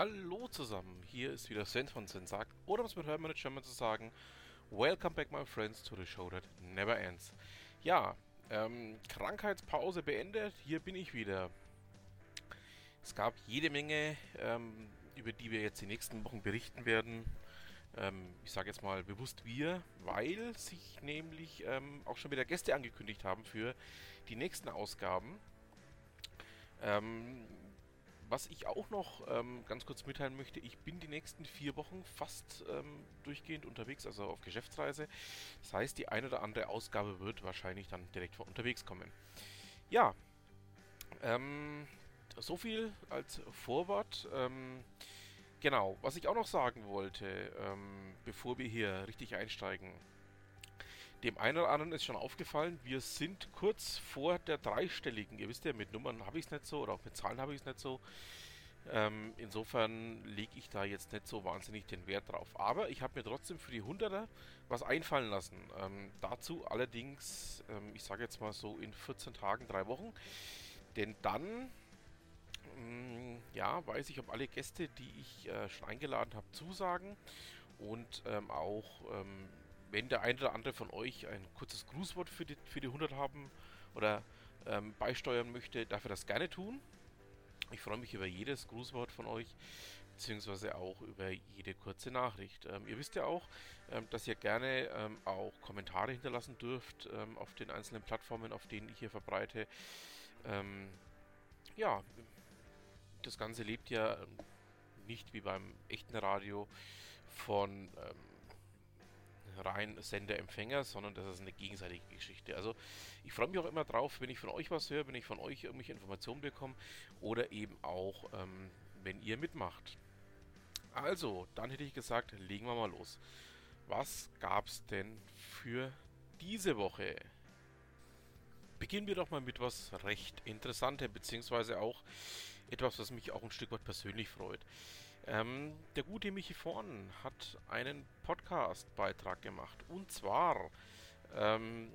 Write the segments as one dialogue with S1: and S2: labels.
S1: Hallo zusammen, hier ist wieder Sven von Sensagt, oder es mit Hermann German zu sagen, Welcome back my friends to the show that never ends. Ja, ähm, Krankheitspause beendet, hier bin ich wieder. Es gab jede Menge, ähm, über die wir jetzt die nächsten Wochen berichten werden. Ähm, ich sage jetzt mal bewusst wir, weil sich nämlich ähm, auch schon wieder Gäste angekündigt haben für die nächsten Ausgaben. Ähm, was ich auch noch ähm, ganz kurz mitteilen möchte, ich bin die nächsten vier Wochen fast ähm, durchgehend unterwegs, also auf Geschäftsreise. Das heißt, die eine oder andere Ausgabe wird wahrscheinlich dann direkt von unterwegs kommen. Ja, ähm, so viel als Vorwort. Ähm, genau, was ich auch noch sagen wollte, ähm, bevor wir hier richtig einsteigen. Dem einen oder anderen ist schon aufgefallen, wir sind kurz vor der dreistelligen. Ihr wisst ja, mit Nummern habe ich es nicht so oder auch mit Zahlen habe ich es nicht so. Ähm, insofern lege ich da jetzt nicht so wahnsinnig den Wert drauf. Aber ich habe mir trotzdem für die 100er was einfallen lassen. Ähm, dazu allerdings, ähm, ich sage jetzt mal so in 14 Tagen, drei Wochen. Denn dann, mm, ja, weiß ich, ob alle Gäste, die ich äh, schon eingeladen habe, zusagen. Und ähm, auch ähm, wenn der eine oder andere von euch ein kurzes Grußwort für die, für die 100 haben oder ähm, beisteuern möchte, darf er das gerne tun. Ich freue mich über jedes Grußwort von euch, beziehungsweise auch über jede kurze Nachricht. Ähm, ihr wisst ja auch, ähm, dass ihr gerne ähm, auch Kommentare hinterlassen dürft ähm, auf den einzelnen Plattformen, auf denen ich hier verbreite. Ähm, ja, das Ganze lebt ja nicht wie beim echten Radio von rein Sender-Empfänger, sondern das ist eine gegenseitige Geschichte. Also ich freue mich auch immer drauf, wenn ich von euch was höre, wenn ich von euch irgendwelche Informationen bekomme oder eben auch, ähm, wenn ihr mitmacht. Also, dann hätte ich gesagt, legen wir mal los. Was gab es denn für diese Woche? Beginnen wir doch mal mit was recht Interessantem, beziehungsweise auch etwas, was mich auch ein Stück weit persönlich freut. Ähm, der gute Michi Vorn hat einen Podcast-Beitrag gemacht. Und zwar ähm,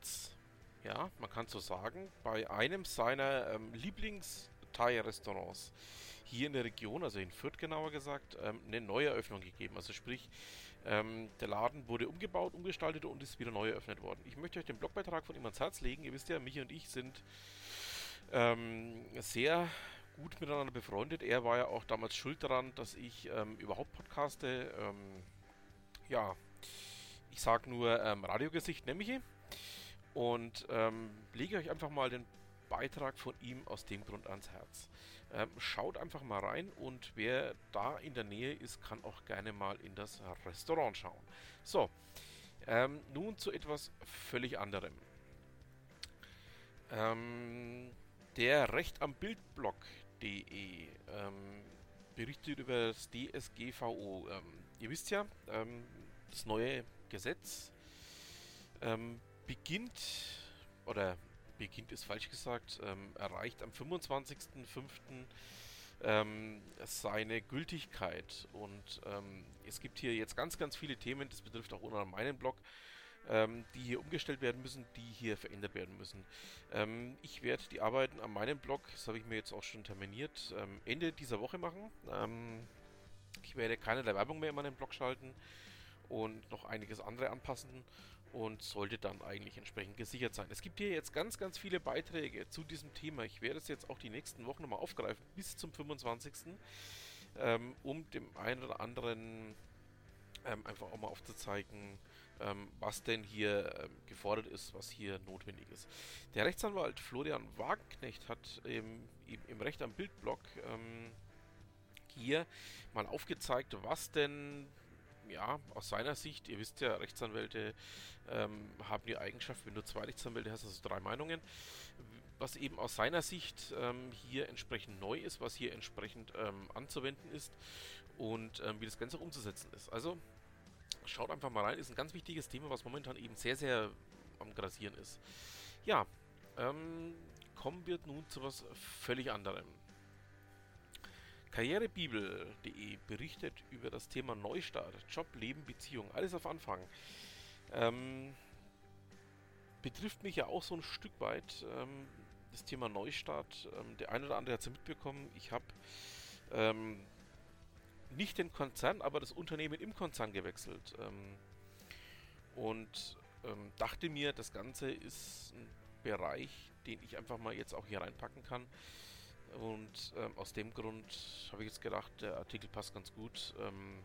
S1: es, ja, man kann so sagen, bei einem seiner ähm, Lieblings-Thai-Restaurants hier in der Region, also in Fürth genauer gesagt, ähm, eine Neueröffnung gegeben. Also sprich, ähm, der Laden wurde umgebaut, umgestaltet und ist wieder neu eröffnet worden. Ich möchte euch den Blogbeitrag von ihm ans Herz legen. Ihr wisst ja, Michi und ich sind ähm, sehr gut miteinander befreundet. Er war ja auch damals schuld daran, dass ich ähm, überhaupt podcaste. Ähm, ja, ich sag nur ähm, Radiogesicht, nämlich. Und ähm, lege euch einfach mal den Beitrag von ihm aus dem Grund ans Herz. Ähm, schaut einfach mal rein und wer da in der Nähe ist, kann auch gerne mal in das Restaurant schauen. So, ähm, nun zu etwas völlig anderem. Ähm, der Recht am Bild-Blog, DE ähm, berichtet über das DSGVO. Ähm, ihr wisst ja, ähm, das neue Gesetz ähm, beginnt, oder beginnt ist falsch gesagt, ähm, erreicht am 25.05. Ähm, seine Gültigkeit. Und es gibt hier jetzt ganz, ganz viele Themen, das betrifft auch unter meinen Blog ähm, die hier umgestellt werden müssen, die hier verändert werden müssen. Ähm, ich werde die Arbeiten an meinem Blog, das habe ich mir jetzt auch schon terminiert, ähm, Ende dieser Woche machen. Ähm, ich werde keine der Werbung mehr in meinem Blog schalten und noch einiges andere anpassen und sollte dann eigentlich entsprechend gesichert sein. Es gibt hier jetzt ganz, ganz viele Beiträge zu diesem Thema. Ich werde es jetzt auch die nächsten Wochen nochmal aufgreifen, bis zum 25. Ähm, um dem einen oder anderen ähm, einfach auch mal aufzuzeigen, ähm, was denn hier ähm, gefordert ist, was hier notwendig ist. Der Rechtsanwalt Florian Wagenknecht hat im, im, Recht am Bildblock ähm, hier mal aufgezeigt, was denn ja, aus seiner Sicht, ihr wisst ja, Rechtsanwälte ähm, haben die Eigenschaft, wenn du zwei Rechtsanwälte hast, also drei Meinungen, was eben aus seiner Sicht ähm, hier entsprechend neu ist, was hier entsprechend ähm, anzuwenden ist und ähm, wie das Ganze umzusetzen ist. Also Schaut einfach mal rein, ist ein ganz wichtiges Thema, was momentan eben sehr, sehr am Grasieren ist. Ja, ähm, kommen wir nun zu was völlig anderem. Karrierebibel.de berichtet über das Thema Neustart, Job, Leben, Beziehung, alles auf Anfang. Ähm, betrifft mich ja auch so ein Stück weit ähm, das Thema Neustart. Ähm, der eine oder andere hat es ja mitbekommen. Ich habe ähm, nicht den Konzern, aber das Unternehmen im Konzern gewechselt. Ähm, und ähm, dachte mir, das Ganze ist ein Bereich, den ich einfach mal jetzt auch hier reinpacken kann. Und ähm, aus dem Grund habe ich jetzt gedacht, der Artikel passt ganz gut. Ähm,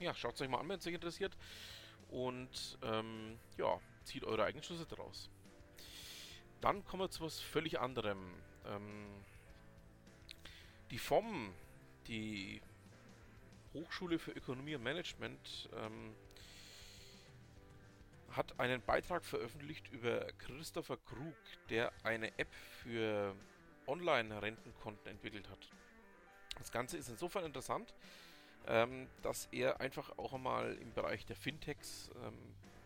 S1: ja, schaut es euch mal an, wenn es euch interessiert. Und ähm, ja, zieht eure eigenen Schlüsse daraus. Dann kommen wir zu was völlig anderem. Ähm, die FOM, die Hochschule für Ökonomie und Management, ähm, hat einen Beitrag veröffentlicht über Christopher Krug, der eine App für Online-Rentenkonten entwickelt hat. Das Ganze ist insofern interessant, ähm, dass er einfach auch einmal im Bereich der Fintechs ähm,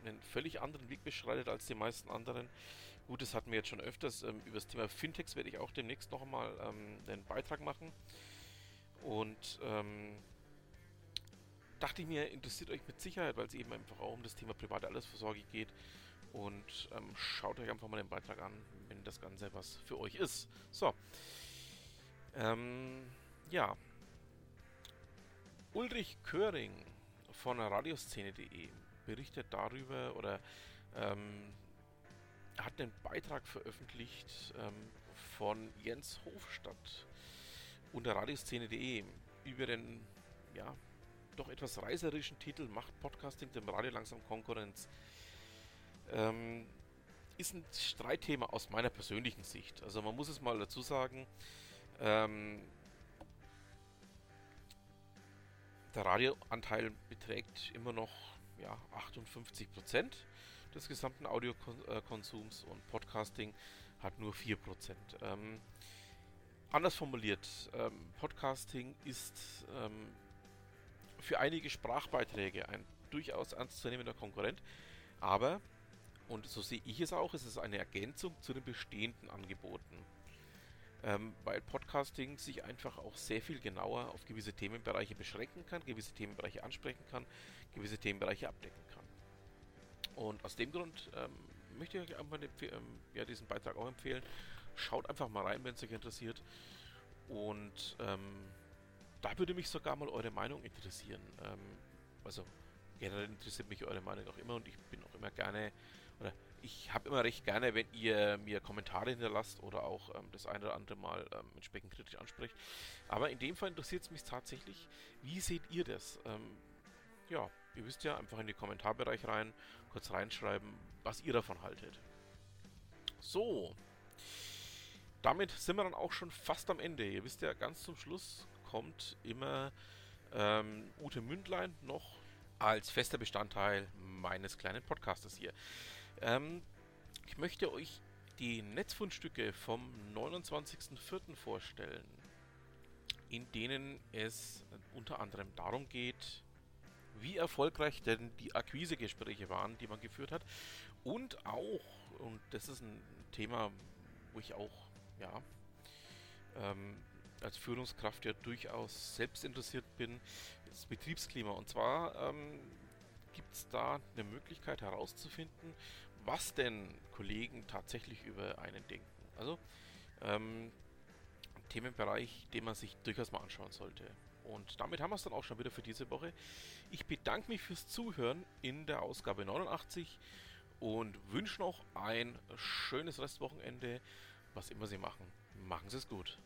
S1: einen völlig anderen Weg beschreitet als die meisten anderen. Gut, das hatten wir jetzt schon öfters. Ähm, über das Thema Fintechs werde ich auch demnächst noch einmal ähm, einen Beitrag machen. Und ähm, dachte ich mir, interessiert euch mit Sicherheit, weil es eben einfach auch um das Thema private Altersvorsorge geht. Und ähm, schaut euch einfach mal den Beitrag an, wenn das Ganze was für euch ist. So. Ähm, ja. Ulrich Köring von radioszene.de berichtet darüber oder ähm, hat einen Beitrag veröffentlicht ähm, von Jens Hofstadt unter radioszene.de über den ja, doch etwas reißerischen Titel Macht Podcasting dem Radio langsam Konkurrenz. Ähm, ist ein Streitthema aus meiner persönlichen Sicht. Also man muss es mal dazu sagen, ähm, der Radioanteil beträgt immer noch ja, 58% des gesamten Audiokonsums und Podcasting hat nur 4% Ähm, anders formuliert, ähm, Podcasting ist ähm, für einige Sprachbeiträge ein durchaus ernstzunehmender Konkurrent, aber, und so sehe ich es auch, ist es eine Ergänzung zu den bestehenden Angeboten. Ähm, weil Podcasting sich einfach auch sehr viel genauer auf gewisse Themenbereiche beschränken kann, gewisse Themenbereiche ansprechen kann, gewisse Themenbereiche abdecken kann. Und aus dem Grund ähm, möchte ich euch einfach ähm, ja, diesen Beitrag auch empfehlen. Schaut einfach mal rein, wenn es euch interessiert. Und ähm, da würde mich sogar mal eure Meinung interessieren. Ähm, also generell interessiert mich eure Meinung auch immer und ich bin auch immer gerne, oder ich habe immer recht gerne, wenn ihr mir Kommentare hinterlasst oder auch ähm, das eine oder andere Mal ähm, entsprechend kritisch anspricht. Aber in dem Fall interessiert es mich tatsächlich, wie seht ihr das? Ähm, ja, ihr wisst ja, einfach in den Kommentarbereich rein, kurz reinschreiben, was ihr davon haltet. So, damit sind wir dann auch schon fast am Ende. Ihr wisst ja, ganz zum Schluss kommt immer ähm, Ute Mündlein noch als fester Bestandteil meines kleinen Podcastes hier. Ähm, ich möchte euch die Netzfundstücke vom 29.04. vorstellen, in denen es unter anderem darum geht, wie erfolgreich denn die Akquisegespräche waren, die man geführt hat. Und auch, und das ist ein Thema, wo ich auch, ja, ähm, als Führungskraft ja durchaus selbst interessiert bin, das Betriebsklima. Und zwar ähm, gibt es da eine Möglichkeit herauszufinden, was denn Kollegen tatsächlich über einen denken. Also ähm, Themenbereich, den man sich durchaus mal anschauen sollte. Und damit haben wir es dann auch schon wieder für diese Woche. Ich bedanke mich fürs Zuhören in der Ausgabe 89 und wünsche noch ein schönes Restwochenende. Was immer Sie machen, machen Sie es gut.